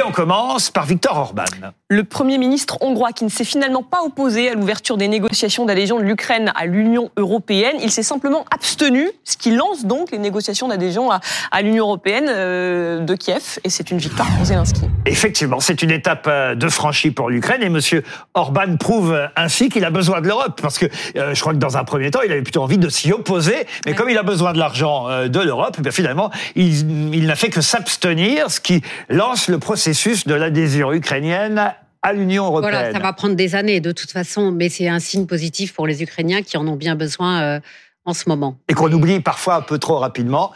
Et on commence par Viktor Orban. Le Premier ministre hongrois qui ne s'est finalement pas opposé à l'ouverture des négociations d'adhésion de l'Ukraine à l'Union européenne. Il s'est simplement abstenu, ce qui lance donc les négociations d'adhésion à, à l'Union européenne euh, de Kiev. Et c'est une victoire pour Zelensky. Effectivement, c'est une étape euh, de franchie pour l'Ukraine. Et M. Orban prouve ainsi qu'il a besoin de l'Europe. Parce que euh, je crois que dans un premier temps, il avait plutôt envie de s'y opposer. Mais comme il a besoin de l'argent euh, de l'Europe, eh finalement, il, il n'a fait que s'abstenir, ce qui lance le processus de l'adhésion ukrainienne à l'Union européenne. Voilà, ça va prendre des années de toute façon, mais c'est un signe positif pour les Ukrainiens qui en ont bien besoin euh, en ce moment. Et qu'on oublie parfois un peu trop rapidement.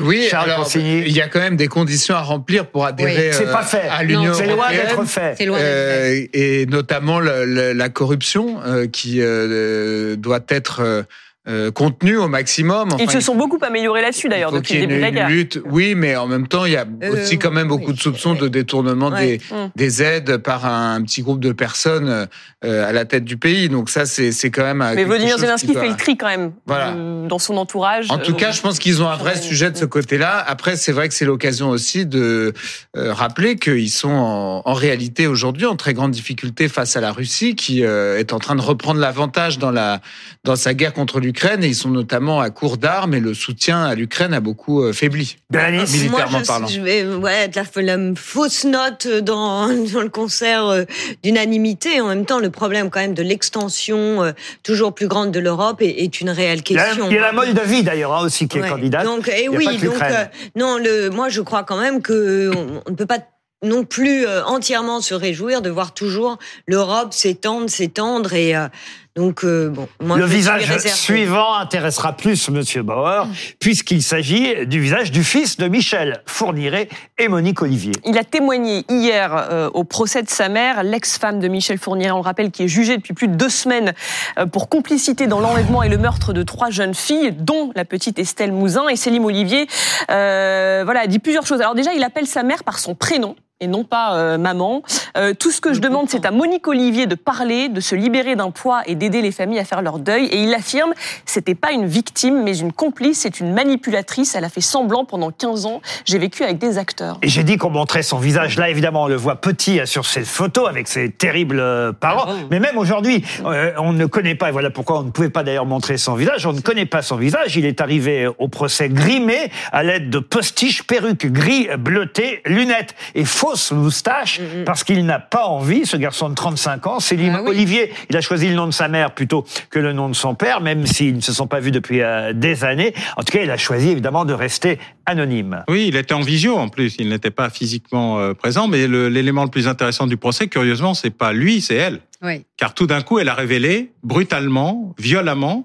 Oui, alors, il y a quand même des conditions à remplir pour adhérer oui, pas fait. à l'Union européenne. C'est loin d'être fait. C'est loin euh, fait. Et notamment le, le, la corruption euh, qui euh, doit être euh, contenu au maximum. Enfin, Ils se sont beaucoup améliorés là-dessus d'ailleurs depuis le début de la guerre. Lutte, oui, mais en même temps, il y a euh, aussi quand même beaucoup oui, de soupçons de détournement ouais. des, mmh. des, aides par un, petit groupe de personnes euh, à la tête du pays. Donc ça, c'est quand même. Mais Volodymyr Zelensky doit... fait le tri quand même voilà. Euh, dans son entourage. En tout cas, je pense qu'ils ont un vrai sujet de ce côté-là. Après, c'est vrai que c'est l'occasion aussi de euh, rappeler qu'ils sont en, en réalité aujourd'hui en très grande difficulté face à la Russie, qui est en train de reprendre l'avantage dans la dans sa guerre contre l'Ukraine l'Ukraine et ils sont notamment à court d'armes et le soutien à l'Ukraine a beaucoup euh, faibli, Bernice. militairement Moi, je, parlant. Je vais ouais, être la, la, fausse note dans, dans le concert euh, d'unanimité. En même temps, le problème quand même de l'extension euh, toujours plus grande de l'Europe est, est, une réelle question. Il y a la Moldavie d'ailleurs hein, aussi qui est candidate. Donc, et oui, donc euh, non, le, moi je crois quand même que on, on ne peut pas non plus euh, entièrement se réjouir de voir toujours l'Europe s'étendre, s'étendre et euh, donc euh, bon. Moi, le visage suivant intéressera plus Monsieur Bauer puisqu'il s'agit du visage du fils de Michel Fourniret et Monique Olivier. Il a témoigné hier euh, au procès de sa mère, l'ex-femme de Michel Fourniret, on le rappelle, qui est jugée depuis plus de deux semaines euh, pour complicité dans l'enlèvement et le meurtre de trois jeunes filles, dont la petite Estelle Mouzin et Céline Olivier. Euh, voilà, dit plusieurs choses. Alors déjà, il appelle sa mère par son prénom et non pas euh, maman. Euh, tout ce que je demande, c'est à Monique Olivier de parler, de se libérer d'un poids et d'aider les familles à faire leur deuil. Et il affirme, c'était pas une victime, mais une complice, c'est une manipulatrice. Elle a fait semblant pendant 15 ans. J'ai vécu avec des acteurs. Et j'ai dit qu'on montrait son visage. Là, évidemment, on le voit petit sur cette photo avec ses terribles euh, parents. Ah. Mais même aujourd'hui, euh, on ne connaît pas, et voilà pourquoi on ne pouvait pas d'ailleurs montrer son visage, on ne connaît pas son visage. Il est arrivé au procès grimé à l'aide de postiches, perruques gris bleutées, lunettes et fausse moustache mm -hmm. parce qu'il n'a pas envie, ce garçon de 35 ans, Céline ah, oui. Olivier, il a choisi le nom de sa mère plutôt que le nom de son père, même s'ils ne se sont pas vus depuis euh, des années. En tout cas, il a choisi évidemment de rester anonyme. Oui, il était en visio en plus, il n'était pas physiquement euh, présent, mais l'élément le, le, plus intéressant du procès, curieusement, c'est pas lui, c'est elle. Oui. Car tout d'un coup, elle a révélé brutalement, violemment,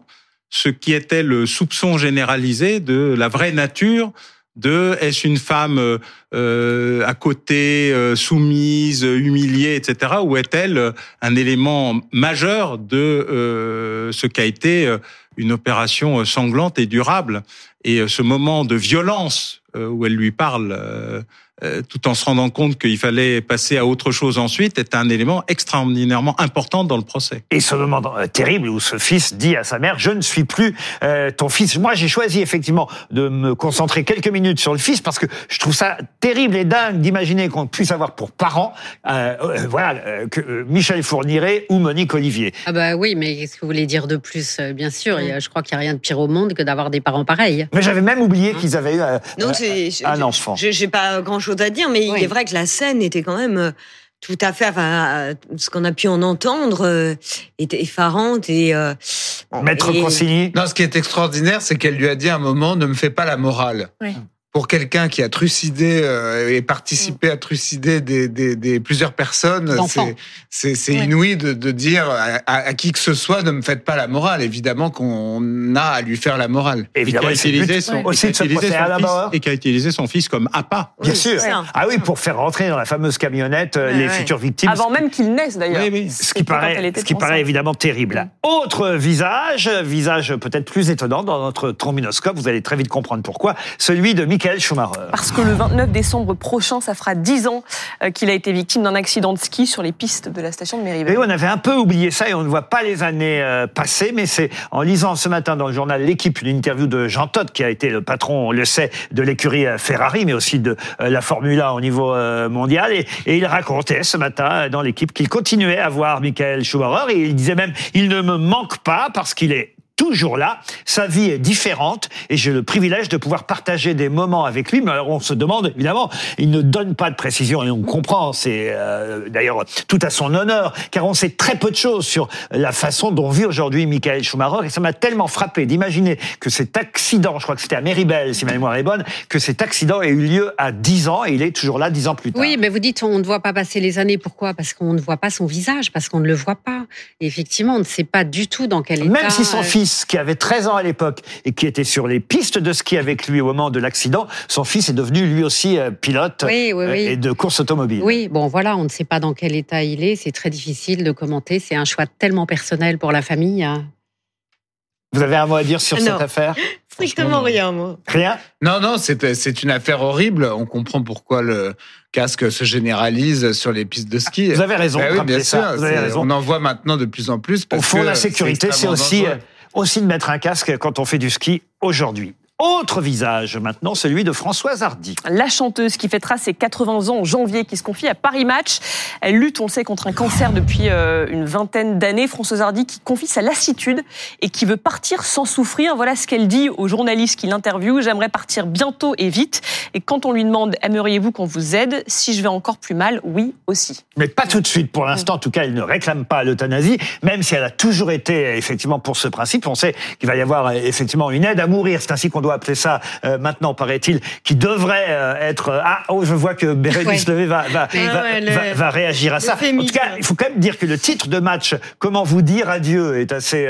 ce qui était le soupçon généralisé de la vraie nature de est-ce une femme euh, à côté, euh, soumise, humiliée, etc. Ou est-elle un élément majeur de euh, ce qu'a été une opération sanglante et durable? Et ce moment de violence où elle lui parle tout en se rendant compte qu'il fallait passer à autre chose ensuite, est un élément extraordinairement important dans le procès. Et ce moment euh, terrible où ce fils dit à sa mère, je ne suis plus euh, ton fils. Moi, j'ai choisi effectivement de me concentrer quelques minutes sur le fils parce que je trouve ça terrible et dingue d'imaginer qu'on puisse avoir pour parents, euh, euh, voilà, que Michel Fourniret ou Monique Olivier. Ah bah oui, mais qu'est-ce que vous voulez dire de plus Bien sûr, mmh. je crois qu'il n'y a rien de pire au monde que d'avoir des parents pareils. Mais j'avais même oublié qu'ils avaient eu non, un enfant. J'ai pas grand-chose à dire, mais oui. il est vrai que la scène était quand même euh, tout à fait, enfin, ce qu'on a pu en entendre euh, était effarante et euh, Maître et... Consigny. Non, ce qui est extraordinaire, c'est qu'elle lui a dit à un moment ne me fais pas la morale. Oui pour quelqu'un qui a trucidé euh, et participé à trucider des, des, des plusieurs personnes, c'est ouais. inouï de, de dire à, à, qui que ce soit ne me faites pas la morale. Évidemment qu'on a à lui faire la morale. Évidemment, et qui a utilisé son, utilisé fils, et qui a utilisé son fils comme appât. Bien oui, sûr. Ah oui, pour faire rentrer dans la fameuse camionnette euh, les futures victimes. Avant même qu'ils naissent d'ailleurs. Oui, oui. Ce qui paraît, ce qui paraît évidemment terrible. Autre visage, visage peut-être plus étonnant dans notre trombinoscope. Vous allez très vite comprendre pourquoi. Celui de Michael Schumacher. Parce que le 29 décembre prochain, ça fera 10 ans euh, qu'il a été victime d'un accident de ski sur les pistes de la station de Méribel. Et on avait un peu oublié ça et on ne voit pas les années euh, passées, mais c'est en lisant ce matin dans le journal L'équipe une interview de Jean Todt, qui a été le patron, on le sait, de l'écurie euh, Ferrari, mais aussi de la Formule 1 au niveau mondial. Et, et, il racontait ce matin dans l'équipe qu'il continuait à voir Michael Schumacher et il disait même, il ne me manque pas parce qu'il est toujours là. Sa vie est différente et j'ai le privilège de pouvoir partager des moments avec lui. Mais alors on se demande, évidemment, il ne donne pas de précision et on comprend. C'est euh, d'ailleurs tout à son honneur, car on sait très peu de choses sur la façon dont vit aujourd'hui Michael Schumacher. Et ça m'a tellement frappé d'imaginer que cet accident, je crois que c'était à Méribel, si ma mémoire est bonne, que cet accident ait eu lieu à 10 ans et il est toujours là 10 ans plus tard. Oui, mais vous dites on ne voit pas passer les années. Pourquoi? Parce qu'on ne voit pas son visage, parce qu'on ne le voit pas. Et effectivement, on ne sait pas du tout dans quel état. Même si son fils qui avait 13 ans à l'époque et qui était sur les pistes de ski avec lui au moment de l'accident, son fils est devenu lui aussi euh, pilote euh, et de course automobile. Oui, bon voilà, on ne sait pas dans quel état il est, c'est très difficile de commenter, c'est un choix tellement personnel pour la famille. Hein. Vous avez un mot à dire sur cette affaire? Strictement rien, moi. Rien? Non, non, c'est une affaire horrible. On comprend pourquoi le casque se généralise sur les pistes de ski. Vous avez raison. Ben oui, bien sûr. On en voit maintenant de plus en plus. Au fond, la sécurité, c'est aussi aussi de mettre un casque quand on fait du ski aujourd'hui. Autre visage maintenant, celui de Françoise Hardy. La chanteuse qui fêtera ses 80 ans en janvier, qui se confie à Paris Match. Elle lutte, on le sait, contre un cancer depuis euh, une vingtaine d'années. Françoise Hardy qui confie sa lassitude et qui veut partir sans souffrir. Voilà ce qu'elle dit aux journalistes qui l'interviewent. J'aimerais partir bientôt et vite. Et quand on lui demande aimeriez-vous qu'on vous aide? Si je vais encore plus mal, oui aussi. Mais pas tout de suite. Pour l'instant, en tout cas, elle ne réclame pas l'euthanasie, même si elle a toujours été effectivement pour ce principe. On sait qu'il va y avoir effectivement une aide à mourir. C'est ainsi qu'on doit appeler ça euh, maintenant, paraît-il, qui devrait euh, être... Euh, ah, oh, je vois que Bérénice Levé va, va, va, va, réagir à ça. En tout cas, il faut quand même dire que le titre de match, Comment vous dire adieu, est assez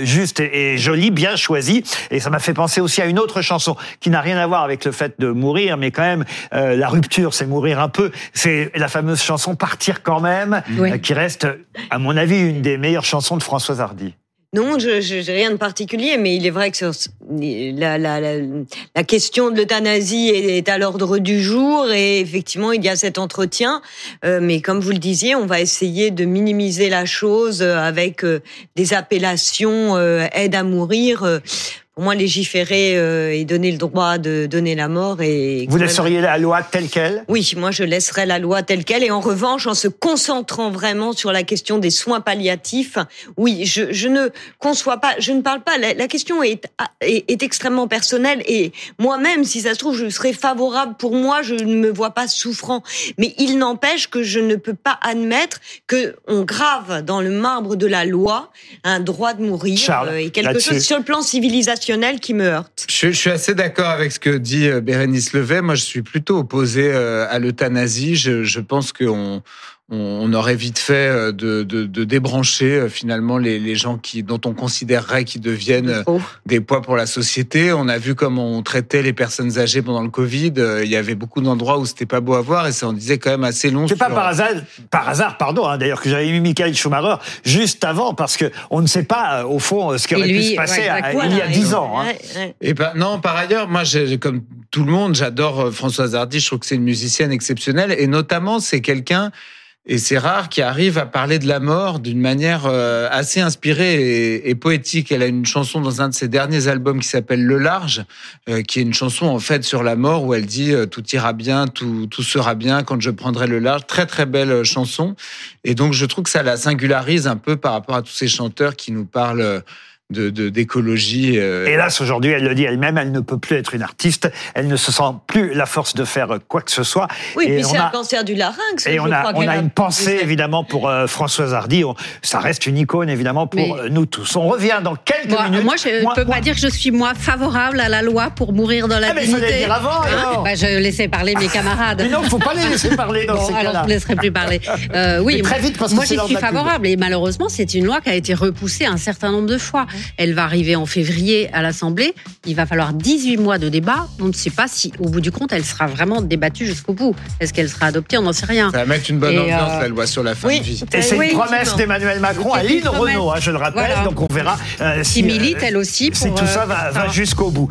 juste et, joli, bien choisi. Et ça m'a fait penser aussi à une autre chanson qui n'a rien à voir avec le fait de mourir, mais quand même, la rupture, c'est mourir un peu. C'est la fameuse chanson Partir quand même, qui reste, à mon avis, une des meilleures chansons de Françoise Hardy. Non, je n'ai rien de particulier, mais il est vrai que la, la, la, la question de l'euthanasie est, à l'ordre du jour et effectivement il y a cet entretien. Euh, mais comme vous le disiez, on va essayer de minimiser la chose avec euh, des appellations euh, aide à mourir pour moi, légiférer euh, et donner le droit de donner la mort. Et Vous laisseriez la loi telle qu'elle? Oui, moi je laisserais la loi telle qu'elle. Et en revanche, en se concentrant vraiment sur la question des soins palliatifs, oui, je, je ne conçois pas, je ne parle pas. La, question est, est, est, extrêmement personnelle et moi-même, si ça se trouve, je serais favorable. Pour moi, je ne me vois pas souffrant. Mais il n'empêche que je ne peux pas admettre que on grave dans le marbre de la loi un droit de mourir Charles, euh, et quelque chose sur le plan civilisation qui me. Je, suis assez d'accord avec ce que dit euh, Bérénice Levet. Moi, je suis plutôt opposé euh, à l'euthanasie. Je, je pense qu'on on aurait vite fait euh, de, de, de débrancher euh, finalement les, les, gens qui, dont on considérerait qu'ils deviennent euh, des poids pour la société. On a vu comment on traitait les personnes âgées pendant le Covid. Il y avait beaucoup d'endroits où c'était pas beau à voir et ça en disait quand même assez long. C'est pas par hasard, par hasard, pardon, hein, d'ailleurs que j'avais mis Michael Schumacher juste avant parce que on ne sait pas au fond ce qui aurait pu se passer il y a dix ans. Hein. Et ben non, par ailleurs, moi, j'ai, comme tout le monde, j'adore Françoise Hardy. Je trouve que c'est une musicienne exceptionnelle et notamment c'est quelqu'un et c'est rare qu'il arrive à parler de la mort d'une manière euh, assez inspirée et, poétique. Elle a une chanson dans un de ses derniers albums qui s'appelle Le Large, euh, qui est une chanson en fait sur la mort où elle dit euh, tout ira bien, tout, tout sera bien quand je prendrai le large. Très très belle chanson. Et donc je trouve que ça la singularise un peu par rapport à tous ces chanteurs qui nous parlent de d'écologie. Euh... Hélas, aujourd'hui, elle le dit elle-même, elle ne peut plus être une artiste. Elle ne se sent plus la force de faire quoi que ce soit. Oui, et puis c'est un cancer du larynx. Et on a, on a une pensée évidemment pour euh, Françoise Hardy. ça reste une icône évidemment pour euh, nous tous. On revient dans quelques minutes. Moi, je ne peux pas dire que je suis moi favorable à la loi pour mourir dans la ah, dignité. Mais il dire avant. Hein bah, je laissais parler mes camarades. mais non, faut pas les laisser parler dans ces cas-là. Alors, je ne laisserai plus parler. Euh, oui, très vite parce moi, que moi, j'y suis favorable. Et malheureusement, c'est une loi qui a été repoussée un certain nombre de fois. Elle va arriver en février à l'Assemblée. Il va falloir 18 mois de débat. On ne sait pas si, au bout du compte, elle sera vraiment débattue jusqu'au bout. Est-ce qu'elle sera adoptée? On n'en sait rien. Ça va mettre une bonne ambiance, euh, la loi sur la fin oui. de vie. Et c'est une promesse d'Emmanuel Macron à Lynn Renault, hein, je le rappelle. Donc on verra euh, si, milite, elle aussi. si tout ça va, va jusqu'au bout.